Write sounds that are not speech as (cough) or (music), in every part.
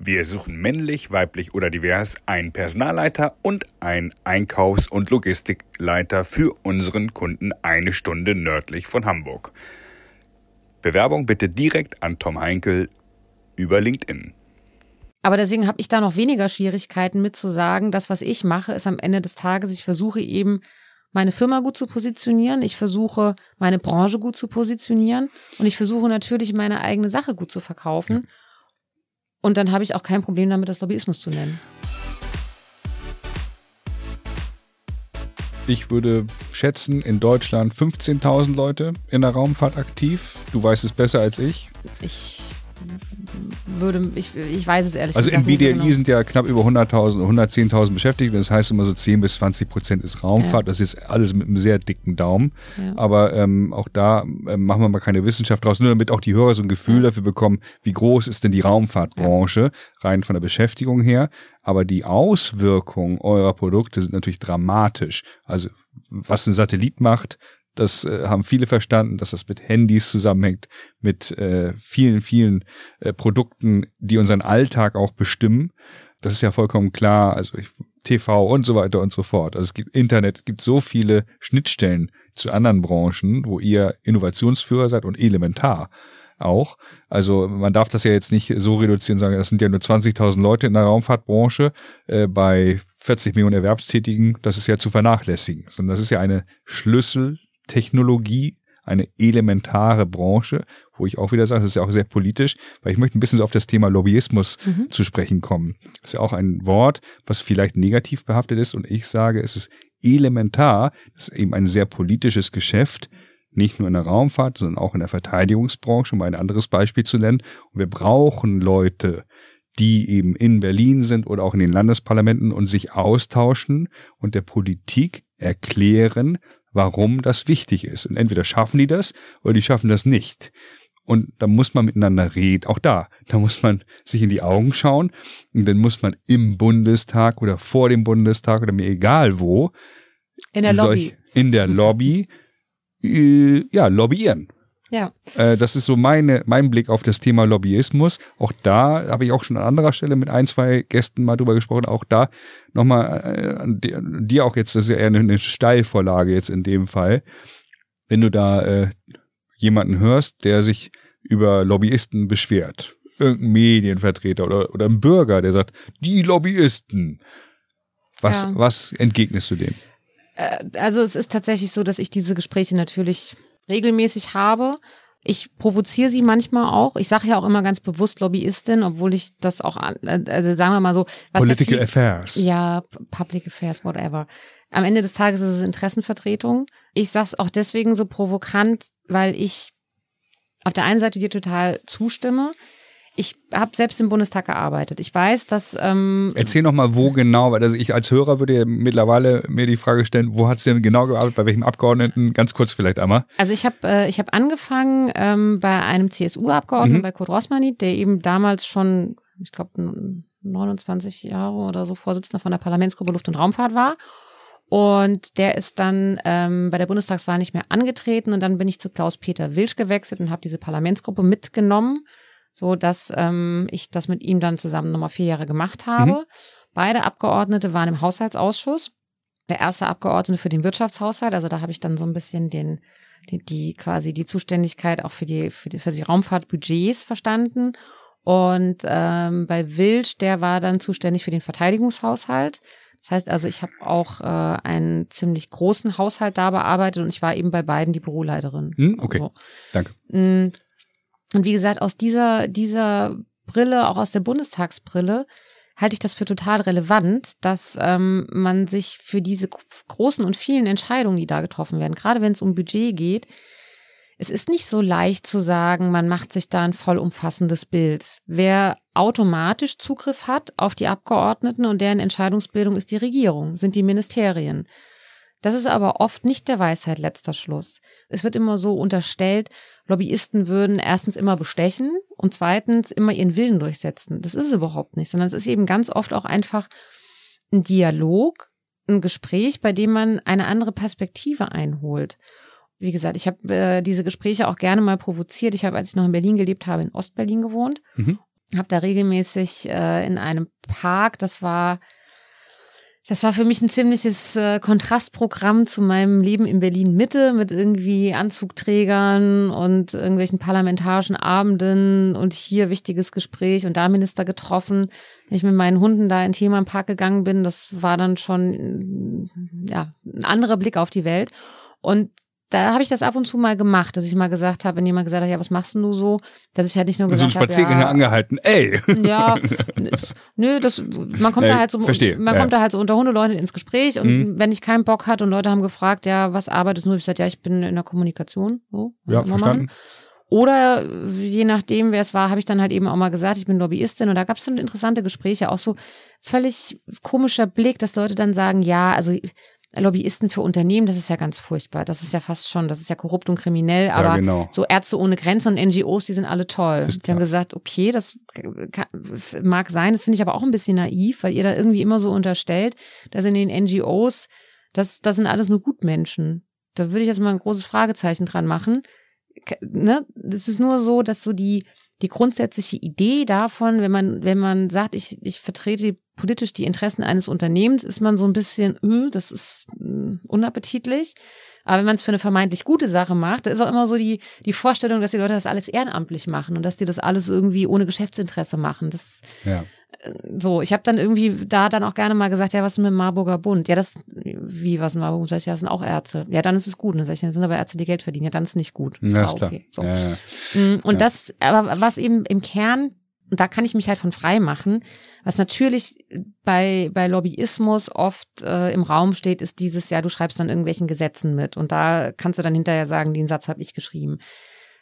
Wir suchen männlich, weiblich oder divers einen Personalleiter und einen Einkaufs- und Logistikleiter für unseren Kunden eine Stunde nördlich von Hamburg. Bewerbung bitte direkt an Tom Heinkel über LinkedIn. Aber deswegen habe ich da noch weniger Schwierigkeiten mit zu sagen, das, was ich mache, ist am Ende des Tages, ich versuche eben meine Firma gut zu positionieren, ich versuche meine Branche gut zu positionieren und ich versuche natürlich meine eigene Sache gut zu verkaufen. Und dann habe ich auch kein Problem damit, das Lobbyismus zu nennen. Ich würde schätzen, in Deutschland 15.000 Leute in der Raumfahrt aktiv. Du weißt es besser als ich. Ich würde, ich, ich weiß es ehrlich also gesagt Also in BDLI nicht genau. sind ja knapp über 100.000, 110.000 Beschäftigte. Das heißt immer so 10 bis 20 Prozent ist Raumfahrt. Ja. Das ist alles mit einem sehr dicken Daumen. Ja. Aber ähm, auch da ähm, machen wir mal keine Wissenschaft draus, nur damit auch die Hörer so ein Gefühl dafür bekommen, wie groß ist denn die Raumfahrtbranche, rein von der Beschäftigung her. Aber die Auswirkungen eurer Produkte sind natürlich dramatisch. Also was ein Satellit macht, das äh, haben viele verstanden, dass das mit Handys zusammenhängt, mit äh, vielen, vielen äh, Produkten, die unseren Alltag auch bestimmen. Das ist ja vollkommen klar. Also ich, TV und so weiter und so fort. Also es gibt Internet, es gibt so viele Schnittstellen zu anderen Branchen, wo ihr Innovationsführer seid und elementar auch. Also man darf das ja jetzt nicht so reduzieren sagen, das sind ja nur 20.000 Leute in der Raumfahrtbranche äh, bei 40 Millionen Erwerbstätigen. Das ist ja zu vernachlässigen, sondern das ist ja eine Schlüsseltechnologie, eine elementare Branche, wo ich auch wieder sage, das ist ja auch sehr politisch, weil ich möchte ein bisschen so auf das Thema Lobbyismus Mhm. zu sprechen kommen. Das ist ja auch ein Wort, was vielleicht negativ behaftet ist und ich sage, es ist elementar, das ist eben ein sehr politisches Geschäft, nicht nur in der Raumfahrt, sondern auch in der Verteidigungsbranche, um ein anderes Beispiel zu nennen. Und wir brauchen Leute, die eben in Berlin sind oder auch in den Landesparlamenten und sich austauschen und der Politik erklären, warum das wichtig ist. Und entweder schaffen die das oder die schaffen das nicht. Und da muss man miteinander reden, auch da. Da muss man sich in die Augen schauen und dann muss man im Bundestag oder vor dem Bundestag oder mir egal wo In der Lobby. in der Lobby äh, ja lobbyieren. Ja. Äh, das ist so meine, mein Blick auf das Thema Lobbyismus. Auch da habe ich auch schon an anderer Stelle mit ein, zwei Gästen mal drüber gesprochen. Auch da nochmal äh, dir auch jetzt, das ist ja eher eine, eine Steilvorlage jetzt in dem Fall. Wenn du da äh, jemanden hörst, der sich über Lobbyisten beschwert, irgendein Medienvertreter oder, oder ein Bürger, der sagt, die Lobbyisten. Was, Ja. was entgegnest du dem? Äh, also es ist tatsächlich so, dass ich diese Gespräche natürlich regelmäßig habe. Ich provoziere sie manchmal auch. Ich sage ja auch immer ganz bewusst Lobbyistin, obwohl ich das auch, also sagen wir mal so, was Political ja viel, Affairs. Ja, Public Affairs, whatever. Am Ende des Tages ist es Interessenvertretung. Ich sag's auch deswegen so provokant, weil ich auf der einen Seite dir total zustimme. Ich habe selbst im Bundestag gearbeitet. Ich weiß, dass ähm, Erzähl noch mal, wo genau, weil also ich als Hörer würde ja mittlerweile mir die Frage stellen, wo hat es denn genau gearbeitet, bei welchem Abgeordneten? Ganz kurz vielleicht einmal. Also ich habe äh, ich habe angefangen ähm, bei einem CSU-Abgeordneten, Mhm. bei Kurt Rossmanni, der eben damals schon, ich glaube, 29 Jahre oder so Vorsitzender von der Parlamentsgruppe Luft- und Raumfahrt war. Und der ist dann ähm, bei der Bundestagswahl nicht mehr angetreten und dann bin ich zu Klaus-Peter Wilsch gewechselt und habe diese Parlamentsgruppe mitgenommen, so dass ähm, ich das mit ihm dann zusammen nochmal vier Jahre gemacht habe. Mhm. Beide Abgeordnete waren im Haushaltsausschuss. Der erste Abgeordnete für den Wirtschaftshaushalt, also da habe ich dann so ein bisschen den die, die quasi die Zuständigkeit auch für die für die, für die Raumfahrtbudgets verstanden. Und ähm, bei Wilsch, der war dann zuständig für den Verteidigungshaushalt. Das heißt also, ich habe auch äh, einen ziemlich großen Haushalt da bearbeitet und ich war eben bei beiden die Büroleiterin. Hm, okay. So. Danke. Und wie gesagt, aus dieser, dieser Brille, auch aus der Bundestagsbrille, halte ich das für total relevant, dass ähm, man sich für diese großen und vielen Entscheidungen, die da getroffen werden, gerade wenn es um Budget geht, es ist nicht so leicht zu sagen, man macht sich da ein vollumfassendes Bild. Wer automatisch Zugriff hat auf die Abgeordneten und deren Entscheidungsbildung ist die Regierung, sind die Ministerien. Das ist aber oft nicht der Weisheit letzter Schluss. Es wird immer so unterstellt, Lobbyisten würden erstens immer bestechen und zweitens immer ihren Willen durchsetzen. Das ist es überhaupt nicht, sondern es ist eben ganz oft auch einfach ein Dialog, ein Gespräch, bei dem man eine andere Perspektive einholt. Wie gesagt, ich habe äh, diese Gespräche auch gerne mal provoziert. Ich habe, als ich noch in Berlin gelebt habe, in Ostberlin gewohnt. Mhm. habe da regelmäßig äh, in einem Park, das war das war für mich ein ziemliches äh, Kontrastprogramm zu meinem Leben in Berlin Mitte mit irgendwie Anzugträgern und irgendwelchen parlamentarischen Abenden und hier wichtiges Gespräch und da Minister getroffen. Wenn ich mit meinen Hunden da in Thema Park gegangen bin, das war dann schon ja ein anderer Blick auf die Welt. Und da habe ich das ab und zu mal gemacht, dass ich mal gesagt habe, wenn jemand gesagt hat, ja, was machst denn du so, dass ich halt nicht nur gesagt habe, so ein Spaziergänger ja, angehalten, ey. Ja, (laughs) nö, das, man kommt Nee, da halt so, verstehe, man ja. kommt da halt so unter Hundeleuten ins Gespräch und Mhm. wenn ich keinen Bock hatte und Leute haben gefragt, ja, was arbeitest du? Ich gesagt, ja, ich bin in der Kommunikation, so, Ja, verstanden. machen. Oder je nachdem, wer es war, habe ich dann halt eben auch mal gesagt, ich bin Lobbyistin und da gab es dann interessante Gespräche, auch so völlig komischer Blick, dass Leute dann sagen, ja, also Lobbyisten für Unternehmen, das ist ja ganz furchtbar. Das ist ja fast schon, das ist ja korrupt und kriminell, aber ja, genau. so Ärzte ohne Grenzen und NGOs, die sind alle toll. Ist Die haben klar. gesagt, okay, das kann, mag sein, das finde ich aber auch ein bisschen naiv, weil ihr da irgendwie immer so unterstellt, dass in den NGOs, das, das sind alles nur Gutmenschen. Da würde ich jetzt mal ein großes Fragezeichen dran machen. Ne? Das ist nur so, dass so die, die grundsätzliche Idee davon, wenn man, wenn man sagt, ich, ich vertrete politisch die Interessen eines Unternehmens, ist man so ein bisschen, äh, das ist äh, unappetitlich. Aber wenn man es für eine vermeintlich gute Sache macht, da ist auch immer so die, die Vorstellung, dass die Leute das alles ehrenamtlich machen und dass die das alles irgendwie ohne Geschäftsinteresse machen. Das Ja. So, ich habe dann irgendwie da dann auch gerne mal gesagt, ja, was ist mit dem Marburger Bund? Ja, das, wie, was dem Marburger Bund? Sag ich, ja, das sind auch Ärzte. Ja, dann ist es gut. Und dann sag ich, das sind aber Ärzte, die Geld verdienen. Ja, dann ist nicht gut. Ja, Ah, ist klar. okay. So. Ja, ja. Mm, Und das, aber was eben im Kern, und da kann ich mich halt von frei machen, was natürlich bei, bei Lobbyismus oft äh, im Raum steht, ist dieses, ja, du schreibst dann irgendwelchen Gesetzen mit und da kannst du dann hinterher sagen, den Satz habe ich geschrieben.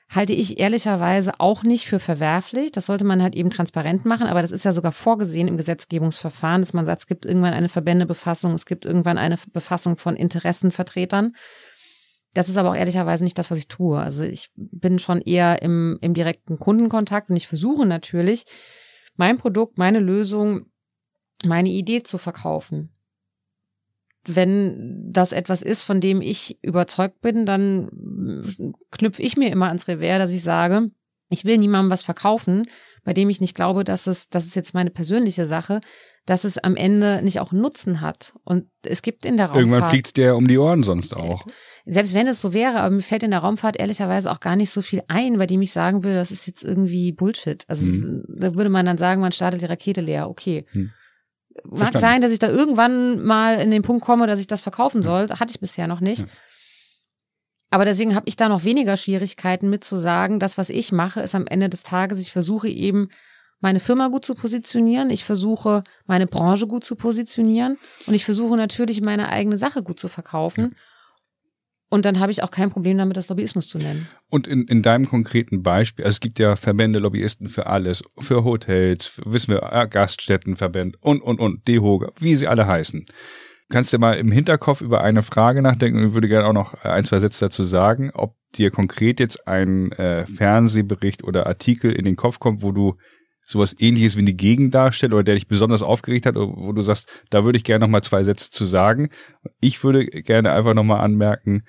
Halte ich ehrlicherweise auch nicht für verwerflich. Das sollte man halt eben transparent machen, aber das ist ja sogar vorgesehen im Gesetzgebungsverfahren, dass man sagt, es gibt irgendwann eine Verbändebefassung, es gibt irgendwann eine Befassung von Interessenvertretern. Das ist aber auch ehrlicherweise nicht das, was ich tue. Also ich bin schon eher im, im direkten Kundenkontakt und ich versuche natürlich, mein Produkt, meine Lösung, meine Idee zu verkaufen. Wenn das etwas ist, von dem ich überzeugt bin, dann knüpfe ich mir immer ans Revers, dass ich sage, ich will niemandem was verkaufen, bei dem ich nicht glaube, dass es, das ist jetzt meine persönliche Sache, dass es am Ende nicht auch einen Nutzen hat. Und es gibt in der Raumfahrt. Irgendwann fliegt's dir um die Ohren sonst auch. Selbst wenn es so wäre, aber mir fällt in der Raumfahrt ehrlicherweise auch gar nicht so viel ein, bei dem ich sagen würde, das ist jetzt irgendwie Bullshit. Also Hm. es, da würde man dann sagen, man startet die Rakete leer. Okay. Hm. Mag Verstanden. sein, dass ich da irgendwann mal in den Punkt komme, dass ich das verkaufen soll. Hatte ich bisher noch nicht. Ja. Aber deswegen habe ich da noch weniger Schwierigkeiten mit zu sagen, das, was ich mache, ist am Ende des Tages, ich versuche eben meine Firma gut zu positionieren, ich versuche meine Branche gut zu positionieren und ich versuche natürlich meine eigene Sache gut zu verkaufen. Und dann habe ich auch kein Problem damit, das Lobbyismus zu nennen. Und in, in deinem konkreten Beispiel, also es gibt ja Verbände, Lobbyisten für alles, für Hotels, für, wissen wir, ja, Gaststättenverbände und, und, und, DEHOGA, wie sie alle heißen. Kannst du mal im Hinterkopf über eine Frage nachdenken und ich würde gerne auch noch ein, zwei Sätze dazu sagen, ob dir konkret jetzt ein äh, Fernsehbericht oder Artikel in den Kopf kommt, wo du sowas ähnliches wie eine Gegendarstellung oder der dich besonders aufgeregt hat, wo du sagst, da würde ich gerne noch mal zwei Sätze zu sagen. Ich würde gerne einfach noch mal anmerken,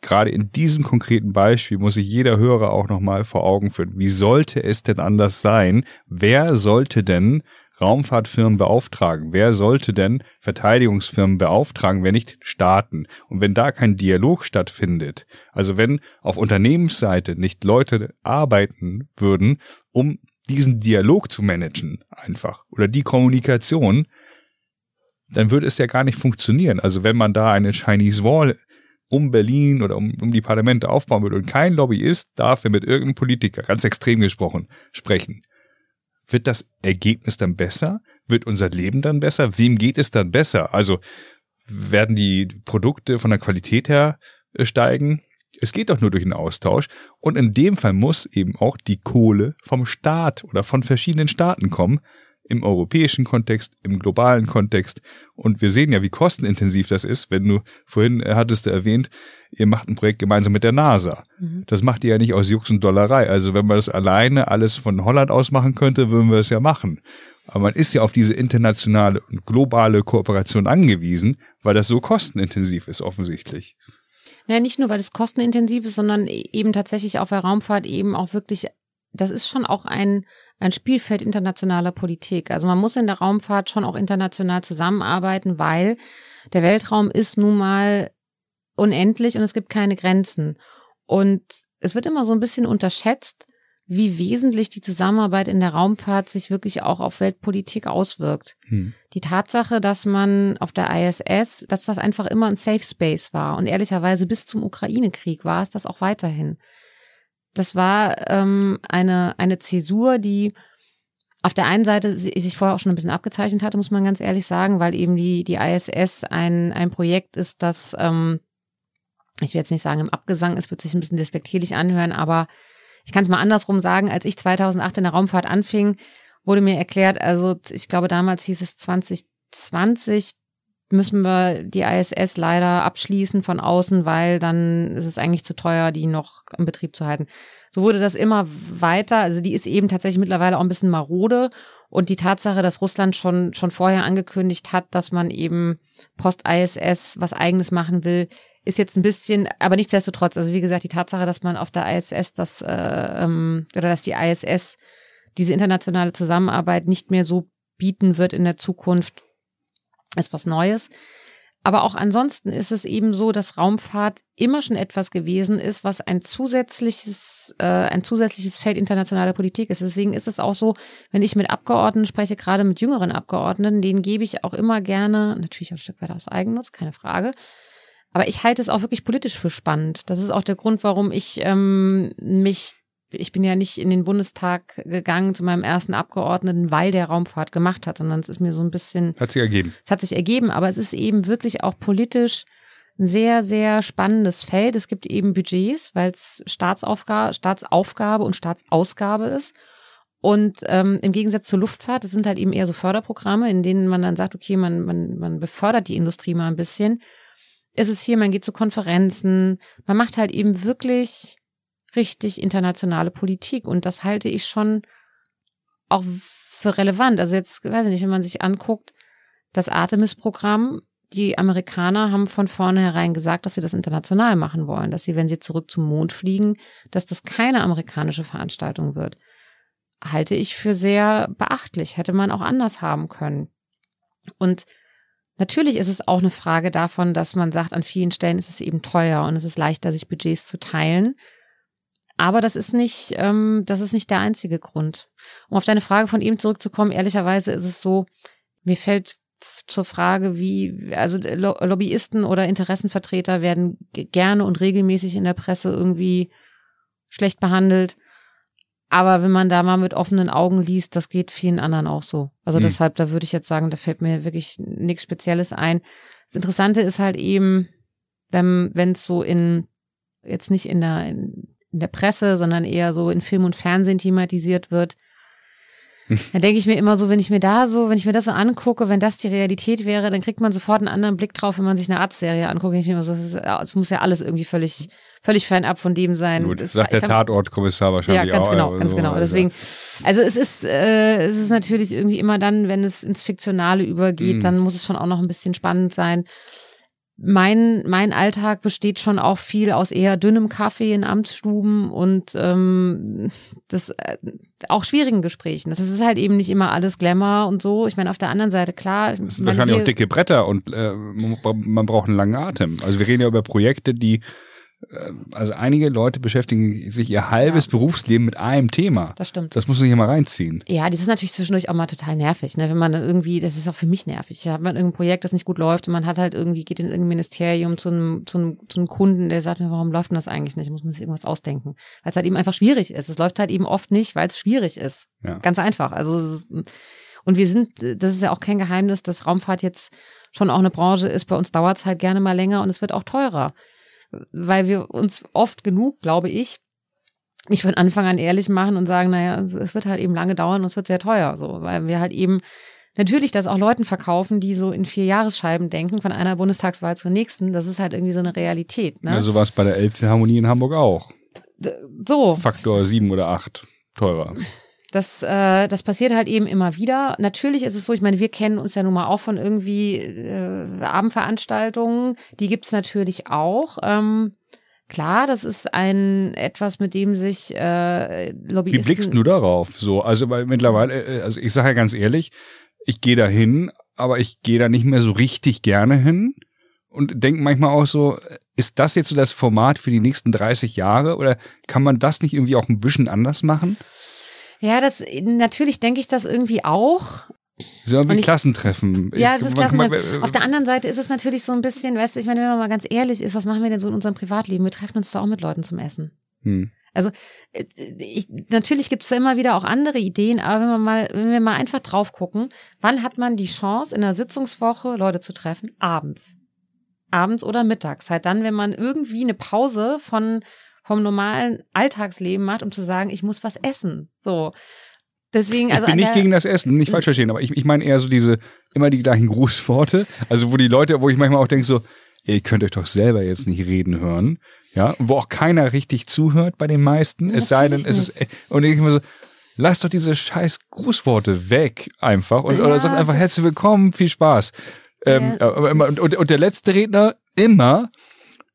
gerade in diesem konkreten Beispiel muss sich jeder Hörer auch noch mal vor Augen führen. Wie sollte es denn anders sein? Wer sollte denn Raumfahrtfirmen beauftragen? Wer sollte denn Verteidigungsfirmen beauftragen, wenn nicht Staaten? Und wenn da kein Dialog stattfindet, also wenn auf Unternehmensseite nicht Leute arbeiten würden, um diesen Dialog zu managen, einfach, oder die Kommunikation, dann würde es ja gar nicht funktionieren. Also wenn man da eine Chinese Wall um Berlin oder um, um die Parlamente aufbauen würde und kein Lobbyist darf mit irgendeinem Politiker, ganz extrem gesprochen, sprechen, wird das Ergebnis dann besser? Wird unser Leben dann besser? Wem geht es dann besser? Also werden die Produkte von der Qualität her äh, steigen? Es geht doch nur durch einen Austausch. Und in dem Fall muss eben auch die Kohle vom Staat oder von verschiedenen Staaten kommen. Im europäischen Kontext, im globalen Kontext. Und wir sehen ja, wie kostenintensiv das ist, wenn du, vorhin äh, hattest du erwähnt, ihr macht ein Projekt gemeinsam mit der NASA. Mhm. Das macht ihr ja nicht aus Jux und Dollerei. Also wenn man das alleine alles von Holland aus machen könnte, würden wir es ja machen. Aber man ist ja auf diese internationale und globale Kooperation angewiesen, weil das so kostenintensiv ist offensichtlich. Ja, nicht nur, weil es kostenintensiv ist, sondern eben tatsächlich auf der Raumfahrt eben auch wirklich, das ist schon auch ein, ein Spielfeld internationaler Politik. Also man muss in der Raumfahrt schon auch international zusammenarbeiten, weil der Weltraum ist nun mal unendlich und es gibt keine Grenzen. Und es wird immer so ein bisschen unterschätzt, wie wesentlich die Zusammenarbeit in der Raumfahrt sich wirklich auch auf Weltpolitik auswirkt. Hm. Die Tatsache, dass man auf der ISS, dass das einfach immer ein Safe Space war und ehrlicherweise bis zum Ukraine-Krieg war es das auch weiterhin. Das war ähm, eine, eine Zäsur, die auf der einen Seite sich vorher auch schon ein bisschen abgezeichnet hatte, muss man ganz ehrlich sagen, weil eben die, die ISS ein, ein Projekt ist, das, ähm, ich will jetzt nicht sagen im Abgesang, es wird sich ein bisschen despektierlich anhören, aber ich kann es mal andersrum sagen, als ich 2008 in der Raumfahrt anfing, wurde mir erklärt, also ich glaube damals hieß es 2020 müssen wir die ISS leider abschließen von außen, weil dann ist es eigentlich zu teuer, die noch im Betrieb zu halten. So wurde das immer weiter. Also die ist eben tatsächlich mittlerweile auch ein bisschen marode. Und die Tatsache, dass Russland schon, schon vorher angekündigt hat, dass man eben Post-ISS was eigenes machen will, ist jetzt ein bisschen, aber nichtsdestotrotz, also wie gesagt, die Tatsache, dass man auf der ISS das, äh, ähm, oder dass die ISS diese internationale Zusammenarbeit nicht mehr so bieten wird in der Zukunft, ist was Neues. Aber auch ansonsten ist es eben so, dass Raumfahrt immer schon etwas gewesen ist, was ein zusätzliches, äh, ein zusätzliches Feld internationaler Politik ist. Deswegen ist es auch so, wenn ich mit Abgeordneten spreche, gerade mit jüngeren Abgeordneten, denen gebe ich auch immer gerne, natürlich auch ein Stück weit aus Eigennutz, keine Frage. Aber ich halte es auch wirklich politisch für spannend. Das ist auch der Grund, warum ich ähm, mich ich bin ja nicht in den Bundestag gegangen zu meinem ersten Abgeordneten, weil der Raumfahrt gemacht hat, sondern es ist mir so ein bisschen. Hat sich ergeben. Es hat sich ergeben, aber es ist eben wirklich auch politisch ein sehr, sehr spannendes Feld. Es gibt eben Budgets, weil es Staatsaufgabe, Staatsaufgabe und Staatsausgabe ist. Und ähm, im Gegensatz zur Luftfahrt, das sind halt eben eher so Förderprogramme, in denen man dann sagt, okay, man, man, man befördert die Industrie mal ein bisschen. Ist es hier, man geht zu Konferenzen, man macht halt eben wirklich richtig internationale Politik. Und das halte ich schon auch für relevant. Also jetzt, weiß ich nicht, wenn man sich anguckt, das Artemis-Programm, die Amerikaner haben von vornherein gesagt, dass sie das international machen wollen, dass sie, wenn sie zurück zum Mond fliegen, dass das keine amerikanische Veranstaltung wird. Halte ich für sehr beachtlich. Hätte man auch anders haben können. Und natürlich ist es auch eine Frage davon, dass man sagt, an vielen Stellen ist es eben teuer und es ist leichter, sich Budgets zu teilen. Aber das ist nicht, ähm, das ist nicht der einzige Grund. Um auf deine Frage von ihm zurückzukommen, ehrlicherweise ist es so, mir fällt zur Frage, wie, also Lobbyisten oder Interessenvertreter werden gerne und regelmäßig in der Presse irgendwie schlecht behandelt. Aber wenn man da mal mit offenen Augen liest, das geht vielen anderen auch so. Also mhm. deshalb, da würde ich jetzt sagen, da fällt mir wirklich nichts Spezielles ein. Das Interessante ist halt eben, wenn es so in, jetzt nicht in der, in in der Presse, sondern eher so in Film und Fernsehen thematisiert wird. Dann denke ich mir immer so, wenn ich mir da so, wenn ich mir das so angucke, wenn das die Realität wäre, dann kriegt man sofort einen anderen Blick drauf, wenn man sich eine Arztserie anguckt. Ich mir immer so, es muss ja alles irgendwie völlig, völlig fernab von dem sein. Gut, das sagt der Tatortkommissar wahrscheinlich Ja, ganz auch, genau, ganz so. genau. Also Deswegen, also es ist, äh, es ist natürlich irgendwie immer dann, wenn es ins Fiktionale übergeht, mhm. dann muss es schon auch noch ein bisschen spannend sein mein, mein Alltag besteht schon auch viel aus eher dünnem Kaffee in Amtsstuben und ähm, das äh, auch schwierigen Gesprächen. Das ist halt eben nicht immer alles Glamour und so. Ich meine, auf der anderen Seite, klar. Es sind wahrscheinlich auch dicke Bretter und äh, man braucht einen langen Atem. Also wir reden ja über Projekte, die also einige Leute beschäftigen sich ihr halbes ja. Berufsleben mit einem Thema. Das stimmt. Das muss man sich immer reinziehen. Ja, das ist natürlich zwischendurch auch mal total nervig, ne? Wenn man irgendwie, das ist auch für mich nervig. Da hat man irgendein Projekt, das nicht gut läuft und man hat halt irgendwie, geht in irgendein Ministerium zu einem, zu einem, zu einem Kunden, der sagt mir, warum läuft denn das eigentlich nicht? Muss man sich irgendwas ausdenken. Weil es halt eben einfach schwierig ist. Es läuft halt eben oft nicht, weil es schwierig ist. Ja. Ganz einfach. Also, ist, und wir sind, das ist ja auch kein Geheimnis, dass Raumfahrt jetzt schon auch eine Branche ist. Bei uns dauert es halt gerne mal länger und es wird auch teurer weil wir uns oft genug, glaube ich, nicht von Anfang an ehrlich machen und sagen, naja, es wird halt eben lange dauern und es wird sehr teuer, so, weil wir halt eben natürlich das auch Leuten verkaufen, die so in vier Jahresscheiben denken, von einer Bundestagswahl zur nächsten. Das ist halt irgendwie so eine Realität. Ne? Ja, so war es bei der Elbphilharmonie in Hamburg auch. So. Faktor sieben oder acht teurer. Das, äh, das passiert halt eben immer wieder. Natürlich ist es so, ich meine, wir kennen uns ja nun mal auch von irgendwie äh, Abendveranstaltungen. Die gibt's natürlich auch. Ähm, Klar, das ist ein etwas, mit dem sich äh, Lobbyisten. Wie blickst du darauf? So, also weil mittlerweile, äh, also ich sage ja ganz ehrlich, ich gehe da hin, aber ich gehe da nicht mehr so richtig gerne hin und denke manchmal auch so, ist das jetzt so das Format für die nächsten 30 Jahre oder kann man das nicht irgendwie auch ein bisschen anders machen? Ja, das natürlich denke ich das irgendwie auch. So wie Und ich- Klassentreffen. Ja, es ist Klassentreffen. Auf der anderen Seite ist es natürlich so ein bisschen, weißt du, ich meine, wenn man mal ganz ehrlich ist, was machen wir denn so in unserem Privatleben? Wir treffen uns da auch mit Leuten zum Essen. Hm. Äh, Ich, natürlich gibt es da immer wieder auch andere Ideen, aber wenn wir mal, wenn wir mal einfach drauf gucken, wann hat man die Chance, in einer Sitzungswoche Leute zu treffen? Abends. Abends oder mittags. Halt dann, wenn man irgendwie eine Pause von, vom normalen Alltagsleben macht, um zu sagen, ich muss was essen. So. Deswegen, also ich bin nicht gegen das Essen, nicht falsch verstehen, aber ich, ich meine eher so diese, immer die gleichen (laughs) Grußworte. Also wo die Leute, wo ich manchmal auch denke so, ihr könnt euch doch selber jetzt nicht reden hören. Ja, wo auch keiner richtig zuhört bei den meisten. Es sei denn, es ist, und ich immer so, lasst doch diese scheiß Grußworte weg einfach und, oder Ja, sagt einfach herzlich willkommen, viel Spaß. Ähm, Ja, und, und, und der letzte Redner immer,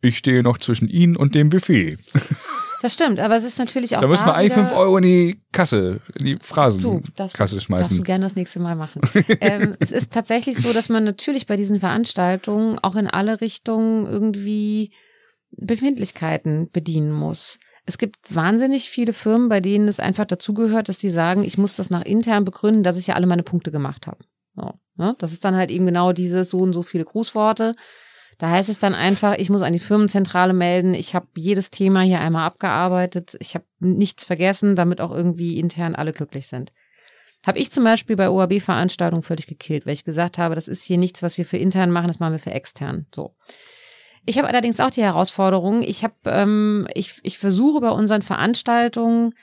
ich stehe noch zwischen Ihnen und dem Buffet. Das stimmt, aber es ist natürlich auch. Da müssen wir eigentlich wieder- fünf Euro in die Kasse, in die Phrasenkasse darfst, darfst du schmeißen. gerne das nächste Mal machen. ähm, es ist tatsächlich so, dass man natürlich bei diesen Veranstaltungen auch in alle Richtungen irgendwie Befindlichkeiten bedienen muss. Es gibt wahnsinnig viele Firmen, bei denen es einfach dazugehört, dass die sagen, ich muss das nach intern begründen, dass ich ja alle meine Punkte gemacht habe. So, ne? Das ist dann halt eben genau dieses so und so viele Grußworte. Da heißt es dann einfach, ich muss an die Firmenzentrale melden, ich habe jedes Thema hier einmal abgearbeitet, ich habe nichts vergessen, damit auch irgendwie intern alle glücklich sind. Habe ich zum Beispiel bei OAB-Veranstaltungen völlig gekillt, weil ich gesagt habe, das ist hier nichts, was wir für intern machen, das machen wir für extern. So. Ich habe allerdings auch die Herausforderung, ich habe, ähm, ich, ich versuche bei unseren Veranstaltungen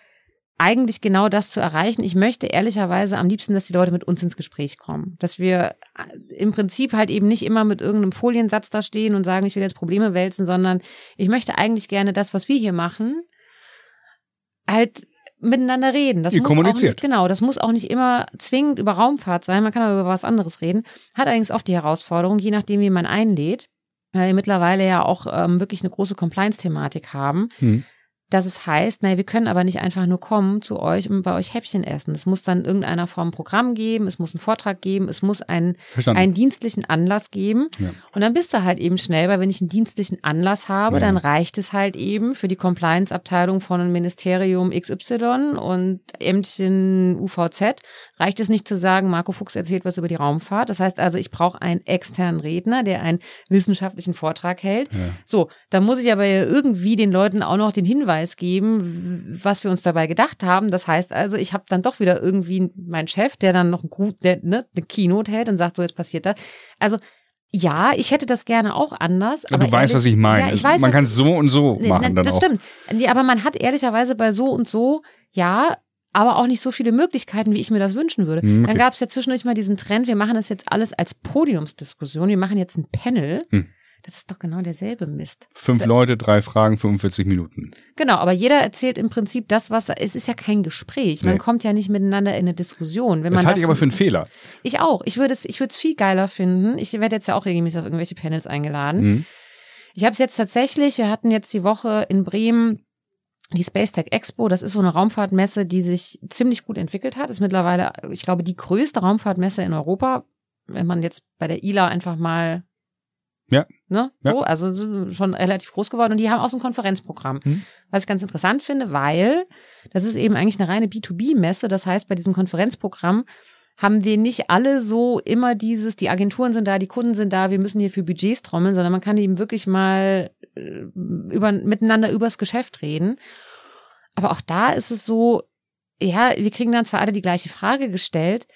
eigentlich genau das zu erreichen. Ich möchte ehrlicherweise am liebsten, dass die Leute mit uns ins Gespräch kommen. Dass wir äh, im Prinzip halt eben nicht immer mit irgendeinem Foliensatz da stehen und sagen, ich will jetzt Probleme wälzen, sondern ich möchte eigentlich gerne das, was wir hier machen, halt miteinander reden. Das Ihr muss kommuniziert. Auch nicht, genau, das muss auch nicht immer zwingend über Raumfahrt sein. Man kann aber über was anderes reden. Hat allerdings oft die Herausforderung, je nachdem, wie man einlädt, weil wir mittlerweile ja auch ähm, wirklich eine große Compliance-Thematik haben, Hm. Dass es heißt, naja, wir können aber nicht einfach nur kommen zu euch und bei euch Häppchen essen. Es muss dann in irgendeiner Form ein Programm geben, es muss einen Vortrag geben, es muss einen, Verstanden. einen dienstlichen Anlass geben. Ja. Und dann bist du halt eben schnell, weil wenn ich einen dienstlichen Anlass habe, Ja. dann reicht es halt eben für die Compliance-Abteilung von Ministerium XY und Ämtchen UVZ, reicht es nicht zu sagen, Marco Fuchs erzählt was über die Raumfahrt. Das heißt also, ich brauche einen externen Redner, der einen wissenschaftlichen Vortrag hält. Ja. So, dann muss ich aber irgendwie den Leuten auch noch den Hinweis geben, w- was wir uns dabei gedacht haben. Das heißt also, ich habe dann doch wieder irgendwie meinen Chef, der dann noch ein, Gru- der, ne, eine Keynote hält und sagt, so jetzt passiert das. Also ja, ich hätte das gerne auch anders. Ja, aber du weißt, was ich meine. Ja, ich weiß, man kann es so und so machen na, dann das auch. stimmt. Aber man hat ehrlicherweise bei so und so, ja, aber auch nicht so viele Möglichkeiten, wie ich mir das wünschen würde. Hm, okay. Dann gab es ja zwischendurch mal diesen Trend, wir machen das jetzt alles als Podiumsdiskussion, wir machen jetzt ein Panel. Hm. Das ist doch genau derselbe Mist. Fünf Leute, drei Fragen, 45 Minuten. Genau, aber jeder erzählt im Prinzip das, was es ist ja kein Gespräch. Man Nee. kommt ja nicht miteinander in eine Diskussion. Wenn Das halte ich aber für einen Fehler. Ich auch. Ich würde es, ich würde es viel geiler finden. Ich werde jetzt ja auch regelmäßig auf irgendwelche Panels eingeladen. Mhm. Ich habe es jetzt tatsächlich, wir hatten jetzt die Woche in Bremen die Space Tech Expo, das ist so eine Raumfahrtmesse, die sich ziemlich gut entwickelt hat. Ist mittlerweile, ich glaube, die größte Raumfahrtmesse in Europa. Wenn man jetzt bei der ILA einfach mal Ja. Ne? Ja. So, also so schon relativ groß geworden. Und die haben auch so ein Konferenzprogramm. Mhm. Was ich ganz interessant finde, weil das ist eben eigentlich eine reine B2B-Messe. Das heißt, bei diesem Konferenzprogramm haben wir nicht alle so immer dieses, die Agenturen sind da, die Kunden sind da, wir müssen hier für Budgets trommeln, sondern man kann eben wirklich mal äh, über, miteinander übers Geschäft reden. Aber auch da ist es so, ja, wir kriegen dann zwar alle die gleiche Frage gestellt,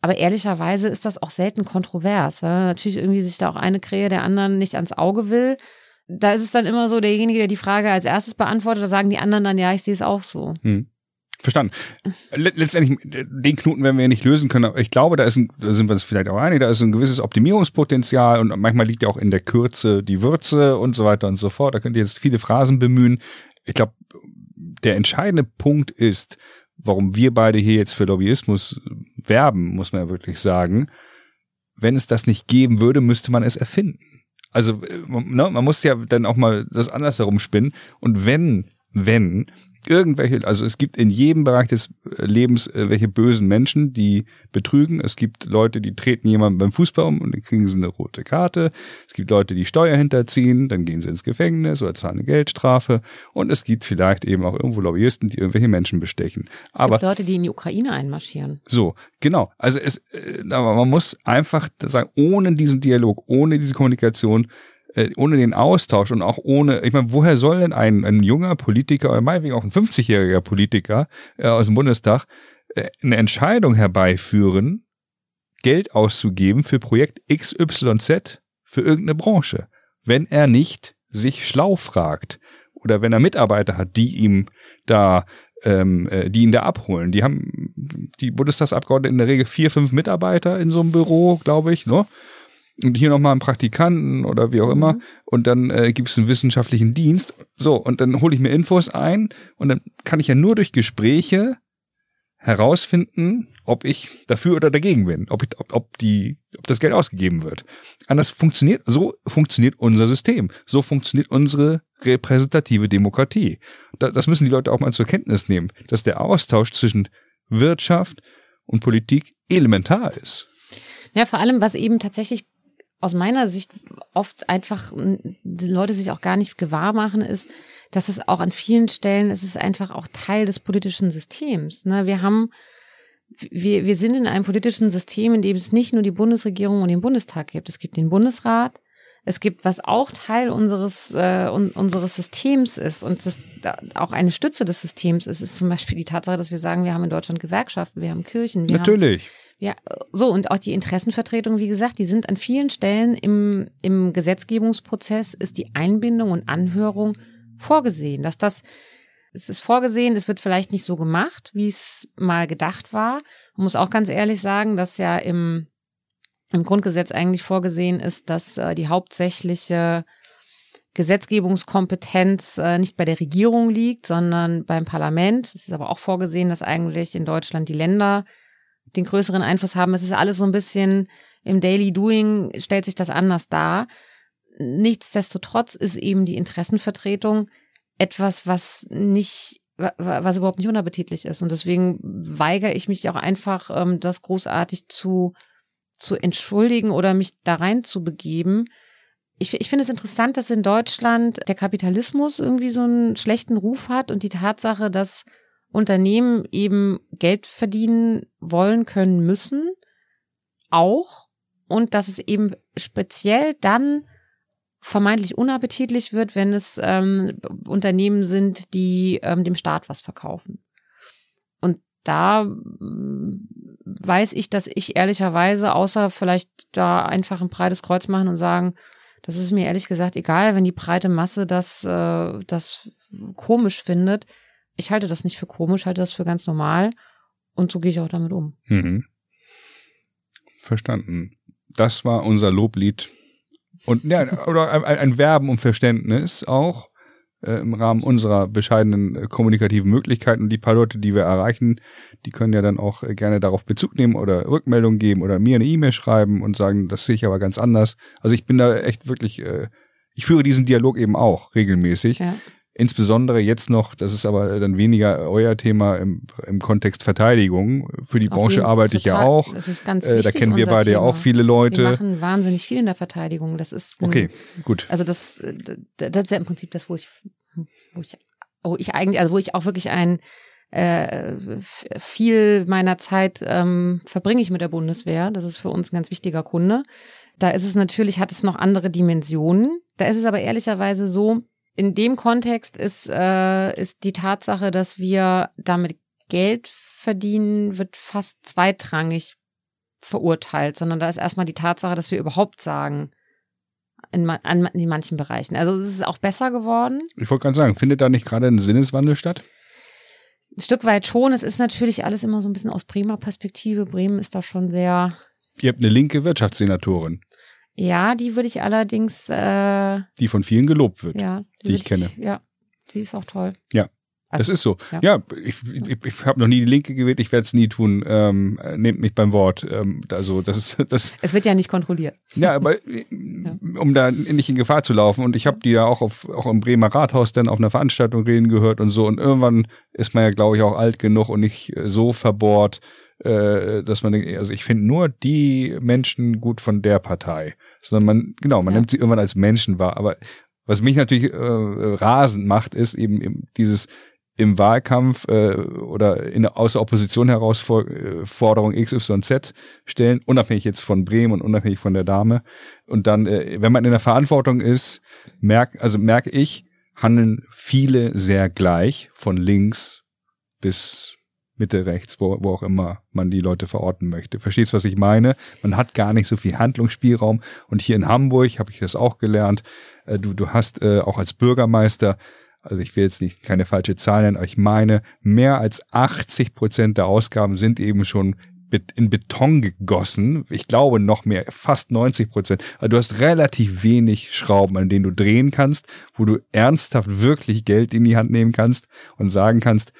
aber ehrlicherweise ist das auch selten kontrovers, weil natürlich irgendwie sich da auch eine Krähe der anderen nicht ans Auge will. Da ist es dann immer so, derjenige, der die Frage als erstes beantwortet, da sagen die anderen dann, ja, ich sehe es auch so. Hm. Verstanden. Let- Letztendlich, den Knoten werden wir ja nicht lösen können, aber ich glaube, da ist ein, da sind wir uns vielleicht auch einig, da ist ein gewisses Optimierungspotenzial und manchmal liegt ja auch in der Kürze die Würze und so weiter und so fort. Da könnt ihr jetzt viele Phrasen bemühen. Ich glaube, der entscheidende Punkt ist, warum wir beide hier jetzt für Lobbyismus werben, muss man ja wirklich sagen. Wenn es das nicht geben würde, müsste man es erfinden. Also äh, ne, man muss ja dann auch mal das andersherum spinnen. Und wenn, wenn irgendwelche, also es gibt in jedem Bereich des äh, Lebens äh, welche bösen Menschen, die betrügen. Es gibt Leute, die treten jemanden beim Fußball um und dann kriegen sie eine rote Karte. Es gibt Leute, die Steuer hinterziehen, dann gehen sie ins Gefängnis oder zahlen eine Geldstrafe. Und es gibt vielleicht eben auch irgendwo Lobbyisten, die irgendwelche Menschen bestechen. Es Aber gibt Leute, die in die Ukraine einmarschieren. So, genau. Also es, äh, aber man muss einfach sagen, ohne diesen Dialog, ohne diese Kommunikation äh, ohne den Austausch und auch ohne, ich meine, woher soll denn ein, ein junger Politiker oder meinetwegen auch ein 50-jähriger Politiker äh, aus dem Bundestag äh, eine Entscheidung herbeiführen, Geld auszugeben für Projekt XYZ für irgendeine Branche, wenn er nicht sich schlau fragt oder wenn er Mitarbeiter hat, die ihm da ähm, äh, die ihn da abholen. Die haben die Bundestagsabgeordneten in der Regel vier, fünf Mitarbeiter in so einem Büro, glaube ich, ne? Und hier nochmal einen Praktikanten oder wie auch immer mhm. und dann äh, gibt es einen wissenschaftlichen Dienst. So, und dann hole ich mir Infos ein und dann kann ich ja nur durch Gespräche herausfinden, ob ich dafür oder dagegen bin, ob, ich, ob, ob, die, ob das Geld ausgegeben wird. Anders funktioniert, so funktioniert unser System. So funktioniert unsere repräsentative Demokratie. Da, das müssen die Leute auch mal zur Kenntnis nehmen, dass der Austausch zwischen Wirtschaft und Politik elementar ist. Ja, vor allem, was eben tatsächlich aus meiner Sicht oft einfach die Leute sich auch gar nicht gewahr machen, ist, dass es auch an vielen Stellen, es ist einfach auch Teil des politischen Systems. Ne? Wir haben, wir, wir sind in einem politischen System, in dem es nicht nur die Bundesregierung und den Bundestag gibt. Es gibt den Bundesrat, es gibt, was auch Teil unseres, äh, unseres Systems ist und das auch eine Stütze des Systems ist, ist zum Beispiel die Tatsache, dass wir sagen, wir haben in Deutschland Gewerkschaften, wir haben Kirchen. Wir Natürlich. Haben, ja, so und auch die Interessenvertretung, wie gesagt, die sind an vielen Stellen im, im Gesetzgebungsprozess ist die Einbindung und Anhörung vorgesehen, dass das es ist vorgesehen, es wird vielleicht nicht so gemacht, wie es mal gedacht war. Man muss auch ganz ehrlich sagen, dass ja im, im Grundgesetz eigentlich vorgesehen ist, dass äh, die hauptsächliche Gesetzgebungskompetenz äh, nicht bei der Regierung liegt, sondern beim Parlament. Es ist aber auch vorgesehen, dass eigentlich in Deutschland die Länder den größeren Einfluss haben. Es ist alles so ein bisschen im Daily Doing stellt sich das anders dar. Nichtsdestotrotz ist eben die Interessenvertretung etwas, was nicht, was überhaupt nicht unappetitlich ist. Und deswegen weigere ich mich auch einfach, ähm, das großartig zu, zu entschuldigen oder mich da rein zu begeben. Ich, ich finde es interessant, dass in Deutschland der Kapitalismus irgendwie so einen schlechten Ruf hat und die Tatsache, dass Unternehmen eben Geld verdienen wollen, können, müssen, auch. Und dass es eben speziell dann vermeintlich unappetitlich wird, wenn es ähm, Unternehmen sind, die ähm, dem Staat was verkaufen. Und da mm, weiß ich, dass ich ehrlicherweise, außer vielleicht da einfach ein breites Kreuz machen und sagen, das ist mir ehrlich gesagt egal, wenn die breite Masse das, äh, das komisch findet ich halte das nicht für komisch, halte das für ganz normal und so gehe ich auch damit um. Mhm. Verstanden. Das war unser Loblied. Und ja, oder ein, ein Werben um Verständnis auch äh, im Rahmen unserer bescheidenen äh, kommunikativen Möglichkeiten. Die paar Leute, die wir erreichen, die können ja dann auch äh, gerne darauf Bezug nehmen oder Rückmeldung geben oder mir eine E-Mail schreiben und sagen, das sehe ich aber ganz anders. Also ich bin da echt wirklich, äh, ich führe diesen Dialog eben auch regelmäßig. Ja. Insbesondere jetzt noch, das ist aber dann weniger euer Thema im, im Kontext Verteidigung. Für die Branche arbeite ich ja auch. Das ist ganz wichtig, äh, Da kennen wir beide ja auch viele Leute. Wir machen wahnsinnig viel in der Verteidigung. Das ist ein, okay, gut. Also das, das ist ja im Prinzip das, wo ich, wo ich, wo ich eigentlich, also wo ich auch wirklich ein äh, viel meiner Zeit ähm, verbringe ich mit der Bundeswehr. Das ist für uns ein ganz wichtiger Kunde. Da ist es natürlich, hat es noch andere Dimensionen. Da ist es aber ehrlicherweise so, in dem Kontext ist, äh, ist die Tatsache, dass wir damit Geld verdienen, wird fast zweitrangig verurteilt, sondern da ist erstmal die Tatsache, dass wir überhaupt sagen, in, an, in manchen Bereichen. Also es ist auch besser geworden. Ich wollte gerade sagen, findet da nicht gerade ein Sinneswandel statt? Ein Stück weit schon. Es ist natürlich alles immer so ein bisschen aus Bremer Perspektive. Bremen ist da schon sehr. Ihr habt eine linke Wirtschaftssenatorin. Ja, die würde ich allerdings. Äh, die von vielen gelobt wird. Ja, die, die ich kenne. ja, die ist auch toll. Ja. das ist so. ja. Ja, ich, ich, ich habe noch nie die Linke gewählt, ich werde es nie tun. Ähm, äh, nehmt mich beim Wort. Ähm, also das ist (laughs) das. Es wird ja nicht kontrolliert. Ja, aber (laughs) äh, um da nicht in Gefahr zu laufen. Und ich habe die ja auch auf auch im Bremer Rathaus dann auf einer Veranstaltung reden gehört und so. Und irgendwann ist man ja, glaube ich, auch alt genug und nicht äh, so verbohrt, äh, dass man denkt, also ich finde nur die Menschen gut von der Partei. Sondern man, genau, man Ja. nimmt sie irgendwann als Menschen wahr. Aber was mich natürlich äh, rasend macht, ist eben, eben dieses im Wahlkampf äh, oder in aus der Opposition heraus äh, Forderung XYZ stellen, unabhängig jetzt von Bremen und unabhängig von der Dame. Und dann, äh, wenn man in der Verantwortung ist, merk, also merke ich, handeln viele sehr gleich, von links bis Mitte rechts, wo, wo auch immer man die Leute verorten möchte. Verstehst, was ich meine? Man hat gar nicht so viel Handlungsspielraum. Und hier in Hamburg habe ich das auch gelernt. Äh, du, du hast äh, auch als Bürgermeister, also ich will jetzt nicht keine falsche Zahl nennen, aber ich meine, mehr als 80 Prozent der Ausgaben sind eben schon in Beton gegossen. Ich glaube noch mehr, fast 90 Prozent. Also du hast relativ wenig Schrauben, an denen du drehen kannst, wo du ernsthaft wirklich Geld in die Hand nehmen kannst und sagen kannst,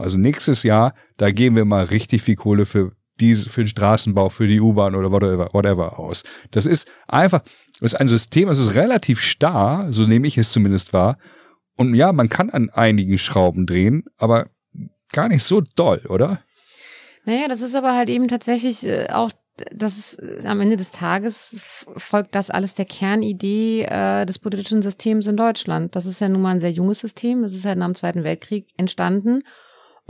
also nächstes Jahr, da geben wir mal richtig viel Kohle für diese, für den Straßenbau, für die U-Bahn oder whatever, whatever aus. Das ist einfach, das ist ein System, das ist relativ starr, so nehme ich es zumindest wahr. Und ja, man kann an einigen Schrauben drehen, aber gar nicht so doll, oder? Naja, das ist aber halt eben tatsächlich äh, auch, das ist äh, am Ende des Tages folgt das alles der Kernidee äh, des politischen Systems in Deutschland. Das ist ja nun mal ein sehr junges System. Das ist halt nach dem Zweiten Weltkrieg entstanden.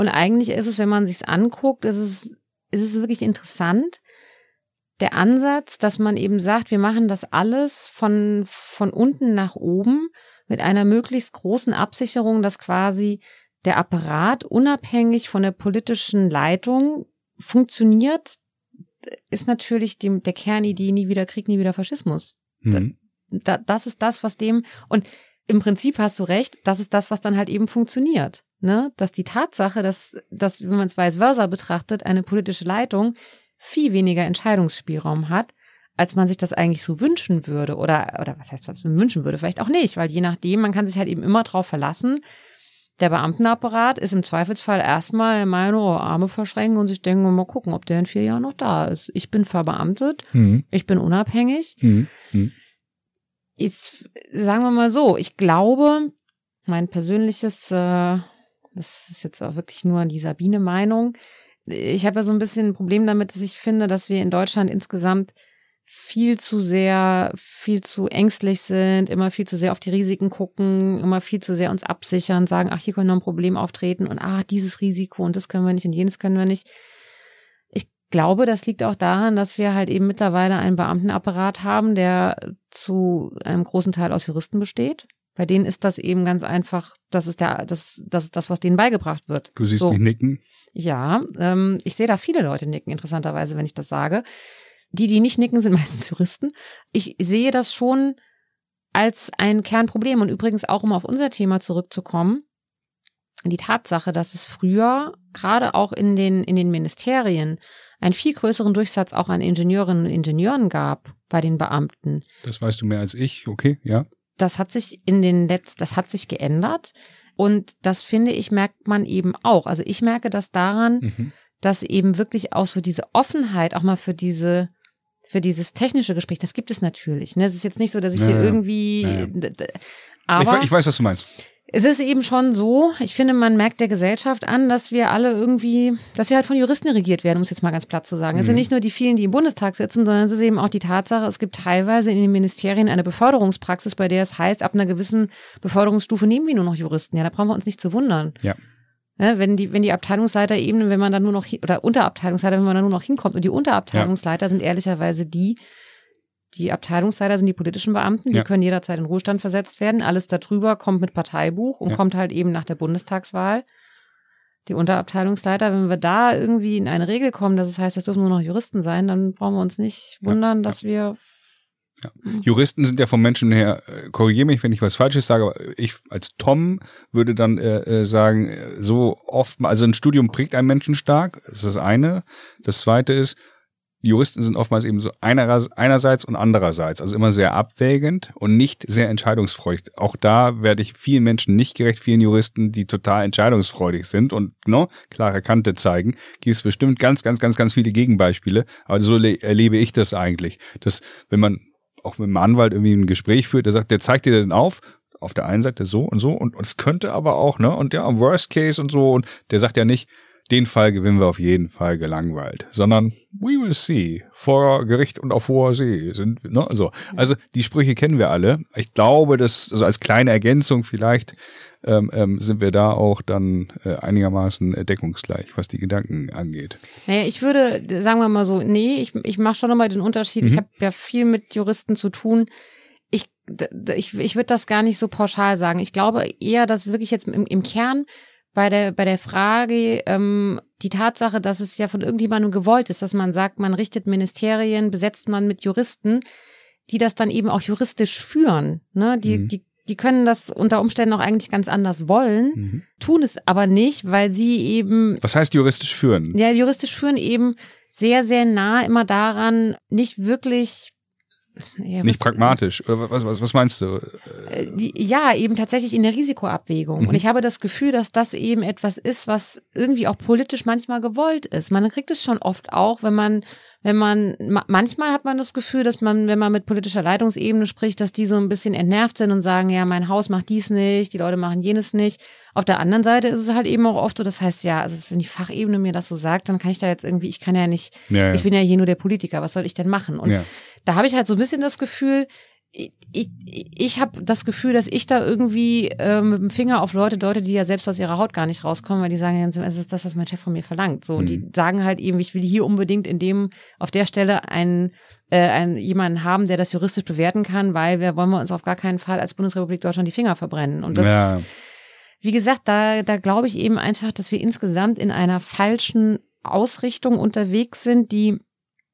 Und eigentlich ist es, wenn man sich's anguckt, ist es, ist es wirklich interessant. Der Ansatz, dass man eben sagt, wir machen das alles von, von unten nach oben mit einer möglichst großen Absicherung, dass quasi der Apparat unabhängig von der politischen Leitung funktioniert, ist natürlich dem, der Kernidee nie wieder Krieg, nie wieder Faschismus. Hm. Da, das ist das, was dem, und im Prinzip hast du recht, das ist das, was dann halt eben funktioniert. Ne? Dass die Tatsache, dass, dass, wenn man es vice versa betrachtet, eine politische Leitung viel weniger Entscheidungsspielraum hat, als man sich das eigentlich so wünschen würde. Oder, oder was heißt, was man wünschen würde? Vielleicht auch nicht, weil je nachdem, man kann sich halt eben immer drauf verlassen. Der Beamtenapparat ist im Zweifelsfall erstmal der Meinung, oh, Arme verschränken und sich denken, mal gucken, ob der in vier Jahren noch da ist. Ich bin verbeamtet, Hm. ich bin unabhängig. Hm. Hm. Jetzt sagen wir mal so, ich glaube, mein persönliches, äh, das ist jetzt auch wirklich nur die Sabine-Meinung. Ich habe ja so ein bisschen ein Problem damit, dass ich finde, dass wir in Deutschland insgesamt viel zu sehr, viel zu ängstlich sind, immer viel zu sehr auf die Risiken gucken, immer viel zu sehr uns absichern, sagen, ach, hier könnte noch ein Problem auftreten und ach, dieses Risiko und das können wir nicht und jenes können wir nicht. Ich glaube, das liegt auch daran, dass wir halt eben mittlerweile einen Beamtenapparat haben, der zu einem großen Teil aus Juristen besteht. Bei denen ist das eben ganz einfach, das ist der, das, das ist das, was denen beigebracht wird. Du siehst So. mich nicken. Ja, ähm, ich sehe da viele Leute nicken, interessanterweise, wenn ich das sage. Die, die nicht nicken, sind (laughs) meistens Juristen. Ich sehe das schon als ein Kernproblem und übrigens auch, um auf unser Thema zurückzukommen, die Tatsache, dass es früher gerade auch in den, in den Ministerien einen viel größeren Durchsatz auch an Ingenieurinnen und Ingenieuren gab bei den Beamten. Das weißt du mehr als ich, okay, ja. Das hat sich in den letzten, das hat sich geändert. Und das finde ich, merkt man eben auch. Also ich merke das daran, Mhm. dass eben wirklich auch so diese Offenheit auch mal für diese für dieses technische Gespräch, das gibt es natürlich. Ne? Es ist jetzt nicht so, dass ich Ja, hier irgendwie, Ja, Ich, aber we- ich weiß, was du meinst. Es ist eben schon so, ich finde, man merkt der Gesellschaft an, dass wir alle irgendwie, dass wir halt von Juristen regiert werden, um es jetzt mal ganz platt zu sagen. Es sind Mhm. nicht nur die vielen, die im Bundestag sitzen, sondern es ist eben auch die Tatsache, es gibt teilweise in den Ministerien eine Beförderungspraxis, bei der es heißt, ab einer gewissen Beförderungsstufe nehmen wir nur noch Juristen. Ja, da brauchen wir uns nicht zu wundern. Ja. Ja, wenn die, wenn die Abteilungsleiterebene, wenn man dann nur noch, oder Unterabteilungsleiter, wenn man dann nur noch hinkommt und die Unterabteilungsleiter sind ehrlicherweise die, die Abteilungsleiter sind die politischen Beamten, die Ja. können jederzeit in Ruhestand versetzt werden. Alles darüber kommt mit Parteibuch und Ja. kommt halt eben nach der Bundestagswahl. Die Unterabteilungsleiter, wenn wir da irgendwie in eine Regel kommen, dass es heißt, das dürfen nur noch Juristen sein, dann brauchen wir uns nicht Ja, wundern, dass wir Juristen sind ja vom Menschen her, äh, korrigiere mich, wenn ich was Falsches sage, aber ich als Tom würde dann äh, äh, sagen, äh, so oft, also ein Studium prägt einen Menschen stark, das ist das eine. Das zweite ist, Juristen sind oftmals eben so einerseits und andererseits, also immer sehr abwägend und nicht sehr entscheidungsfreudig. Auch da werde ich vielen Menschen nicht gerecht, vielen Juristen, die total entscheidungsfreudig sind und no, klare Kante zeigen. Gibt es bestimmt ganz, ganz, ganz, ganz viele Gegenbeispiele, aber so erlebe ich das eigentlich, dass wenn man auch mit einem Anwalt irgendwie ein Gespräch führt, der sagt, der zeigt dir dann auf, auf der einen Seite so und so und, und es könnte aber auch, ne, und ja, Worst Case und so und der sagt ja nicht, den Fall gewinnen wir auf jeden Fall gelangweilt, sondern we will see. Vor Gericht und auf hoher See sind, ne, so. Also die Sprüche kennen wir alle. Ich glaube, dass, also als kleine Ergänzung vielleicht, ähm, ähm, sind wir da auch dann äh, einigermaßen deckungsgleich, was die Gedanken angeht. Naja, ich würde, sagen wir mal so, nee, ich, ich mache schon nochmal den Unterschied. Mhm. Ich habe ja viel mit Juristen zu tun. Ich, ich, ich würde das gar nicht so pauschal sagen. Ich glaube eher, dass wirklich jetzt im, im Kern bei der, bei der Frage, ähm, die Tatsache, dass es ja von irgendjemandem gewollt ist, dass man sagt, man richtet Ministerien, besetzt man mit Juristen, die das dann eben auch juristisch führen. Ne? Die, mhm. die, die können das unter Umständen auch eigentlich ganz anders wollen, mhm. tun es aber nicht, weil sie eben. Was heißt juristisch führen? Ja, juristisch führen eben sehr, sehr nah immer daran, nicht wirklich ja, nicht pragmatisch. Oder was, was, was meinst du? Äh, ja, eben tatsächlich in der Risikoabwägung. Mhm. Und ich habe das Gefühl, dass das eben etwas ist, was irgendwie auch politisch manchmal gewollt ist. Man kriegt es schon oft auch, wenn man wenn man, manchmal hat man das Gefühl, dass man, wenn man mit politischer Leitungsebene spricht, dass die so ein bisschen entnervt sind und sagen, ja, mein Haus macht dies nicht, die Leute machen jenes nicht. Auf der anderen Seite ist es halt eben auch oft so, das heißt ja, also wenn die Fachebene mir das so sagt, dann kann ich da jetzt irgendwie, ich kann ja nicht, ja, ja. ich bin ja hier nur der Politiker, was soll ich denn machen? Und ja. da habe ich halt so ein bisschen das Gefühl, ich, ich, habe das Gefühl, dass ich da irgendwie äh, mit dem Finger auf Leute deute, die ja selbst aus ihrer Haut gar nicht rauskommen, weil die sagen, es ist das, was mein Chef von mir verlangt. So, mhm. die sagen halt eben, ich will hier unbedingt in dem, auf der Stelle einen, äh, einen jemanden haben, der das juristisch bewerten kann, weil wir wollen wir uns auf gar keinen Fall als Bundesrepublik Deutschland die Finger verbrennen. Und das ja. ist, wie gesagt, da, da glaube ich eben einfach, dass wir insgesamt in einer falschen Ausrichtung unterwegs sind, die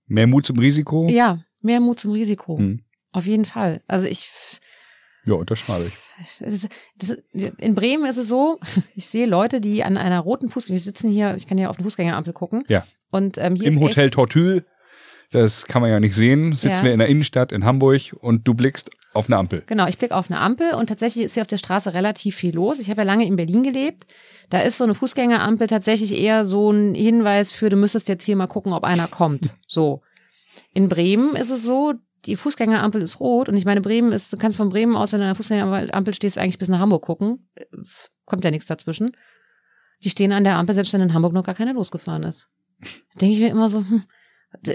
mehr Mut zum Risiko? Ja, mehr Mut zum Risiko. Mhm. Auf jeden Fall. Also ich. Ja, unterschreibe ich. Das, das, in Bremen ist es so, (laughs) ich sehe Leute, die an einer roten Fuß, wir sitzen hier, ich kann hier auf eine Fußgängerampel gucken. Ja. Und ähm, hier im Hotel Tortue, das kann man ja nicht sehen, sitzen ja. wir in der Innenstadt in Hamburg und du blickst auf eine Ampel. Genau, ich blicke auf eine Ampel und tatsächlich ist hier auf der Straße relativ viel los. Ich habe ja lange in Berlin gelebt. Da ist so eine Fußgängerampel tatsächlich eher so ein Hinweis für, du müsstest jetzt hier mal gucken, ob einer kommt. (laughs) So. In Bremen ist es so, die Fußgängerampel ist rot und ich meine, Bremen ist, du kannst von Bremen aus, wenn du an der Fußgängerampel stehst, eigentlich bis nach Hamburg gucken. Kommt ja nichts dazwischen. Die stehen an der Ampel, selbst wenn in Hamburg noch gar keiner losgefahren ist. Denke ich mir immer so, hm,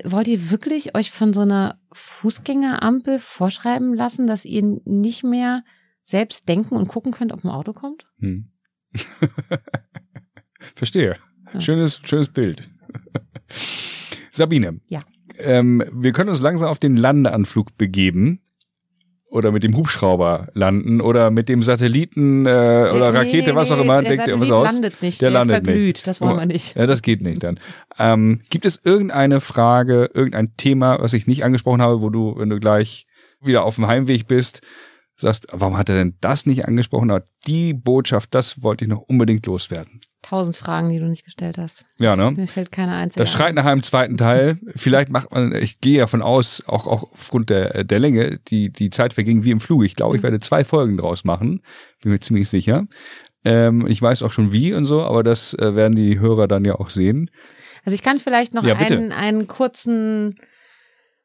wollt ihr wirklich euch von so einer Fußgängerampel vorschreiben lassen, dass ihr nicht mehr selbst denken und gucken könnt, ob ein Auto kommt? Hm. (laughs) Verstehe. Ja. Schönes, schönes Bild. (laughs) Sabine. Ja ähm, wir können uns langsam auf den Landeanflug begeben. Oder mit dem Hubschrauber landen oder mit dem Satelliten äh, der, oder Rakete, nee, was auch immer. Der Denkt was aus? landet nicht. Der, der landet verglüht, nicht. das wollen wir nicht. Ja, das geht nicht dann. Ähm, gibt es irgendeine Frage, irgendein Thema, was ich nicht angesprochen habe, wo du, wenn du gleich wieder auf dem Heimweg bist, sagst, warum hat er denn das nicht angesprochen? Aber die Botschaft, das wollte ich noch unbedingt loswerden tausend Fragen, die du nicht gestellt hast. Ja, ne? Mir fällt keine einzige. Das schreit nach einem zweiten Teil. Vielleicht macht man, ich gehe ja von aus, auch, auch aufgrund der, der Länge, die, die Zeit verging wie im Flug. Ich glaube, ich mhm. werde zwei Folgen draus machen. Bin mir ziemlich sicher. Ähm, ich weiß auch schon wie und so, aber das äh, werden die Hörer dann ja auch sehen. Also ich kann vielleicht noch ja, einen, einen kurzen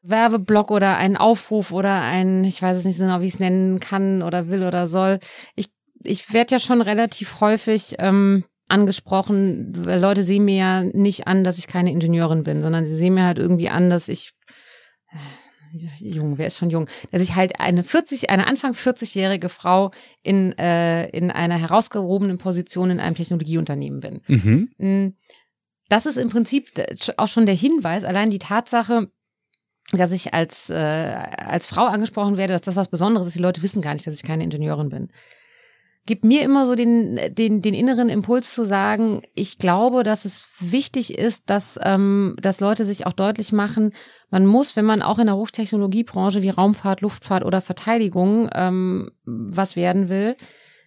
Werbeblock oder einen Aufruf oder einen, ich weiß es nicht so genau, wie ich es nennen kann oder will oder soll. Ich, ich werde ja schon relativ häufig ähm, angesprochen, weil Leute sehen mir ja nicht an, dass ich keine Ingenieurin bin, sondern sie sehen mir halt irgendwie an, dass ich äh, jung, wer ist schon jung, dass ich halt eine 40, eine Anfang 40-jährige Frau in, äh, in einer herausgehobenen Position in einem Technologieunternehmen bin. Mhm. Mm, das ist im Prinzip auch schon der Hinweis, allein die Tatsache, dass ich als, äh, als Frau angesprochen werde, dass das was Besonderes ist. Die Leute wissen gar nicht, dass ich keine Ingenieurin bin gibt mir immer so den, den, den inneren Impuls zu sagen, ich glaube, dass es wichtig ist, dass, ähm, dass Leute sich auch deutlich machen, man muss, wenn man auch in der Hochtechnologiebranche wie Raumfahrt, Luftfahrt oder Verteidigung ähm, was werden will,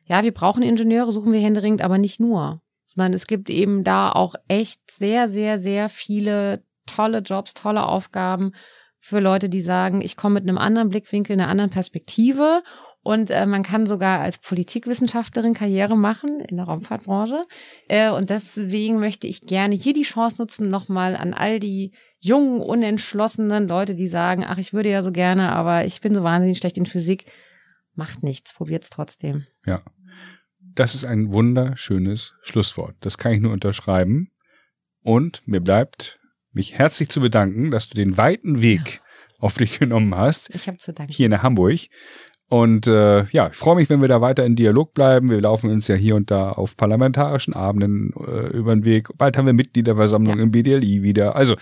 ja, wir brauchen Ingenieure, suchen wir händeringend, aber nicht nur, sondern es gibt eben da auch echt sehr, sehr, sehr viele tolle Jobs, tolle Aufgaben für Leute, die sagen, ich komme mit einem anderen Blickwinkel, einer anderen Perspektive und äh, man kann sogar als Politikwissenschaftlerin Karriere machen in der Raumfahrtbranche. Äh, und deswegen möchte ich gerne hier die Chance nutzen, nochmal an all die jungen, unentschlossenen Leute, die sagen, ach, ich würde ja so gerne, aber ich bin so wahnsinnig schlecht in Physik. Macht nichts, probiert's trotzdem. Ja. Das ist ein wunderschönes Schlusswort. Das kann ich nur unterschreiben. Und mir bleibt, mich herzlich zu bedanken, dass du den weiten Weg auf dich genommen hast. Ich habe zu danken. Hier in Hamburg. Und äh, ja, ich freue mich, wenn wir da weiter in Dialog bleiben. Wir laufen uns ja hier und da auf parlamentarischen Abenden äh, über den Weg. Bald haben wir Mitgliederversammlung ja. im BDLI wieder. Also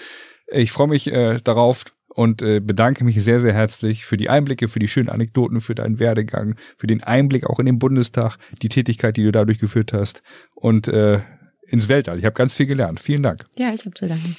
ich freue mich äh, darauf und äh, bedanke mich sehr, sehr herzlich für die Einblicke, für die schönen Anekdoten, für deinen Werdegang, für den Einblick auch in den Bundestag, die Tätigkeit, die du dadurch geführt hast und äh, ins Weltall. Ich habe ganz viel gelernt. Vielen Dank. Ja, ich habe zu danken.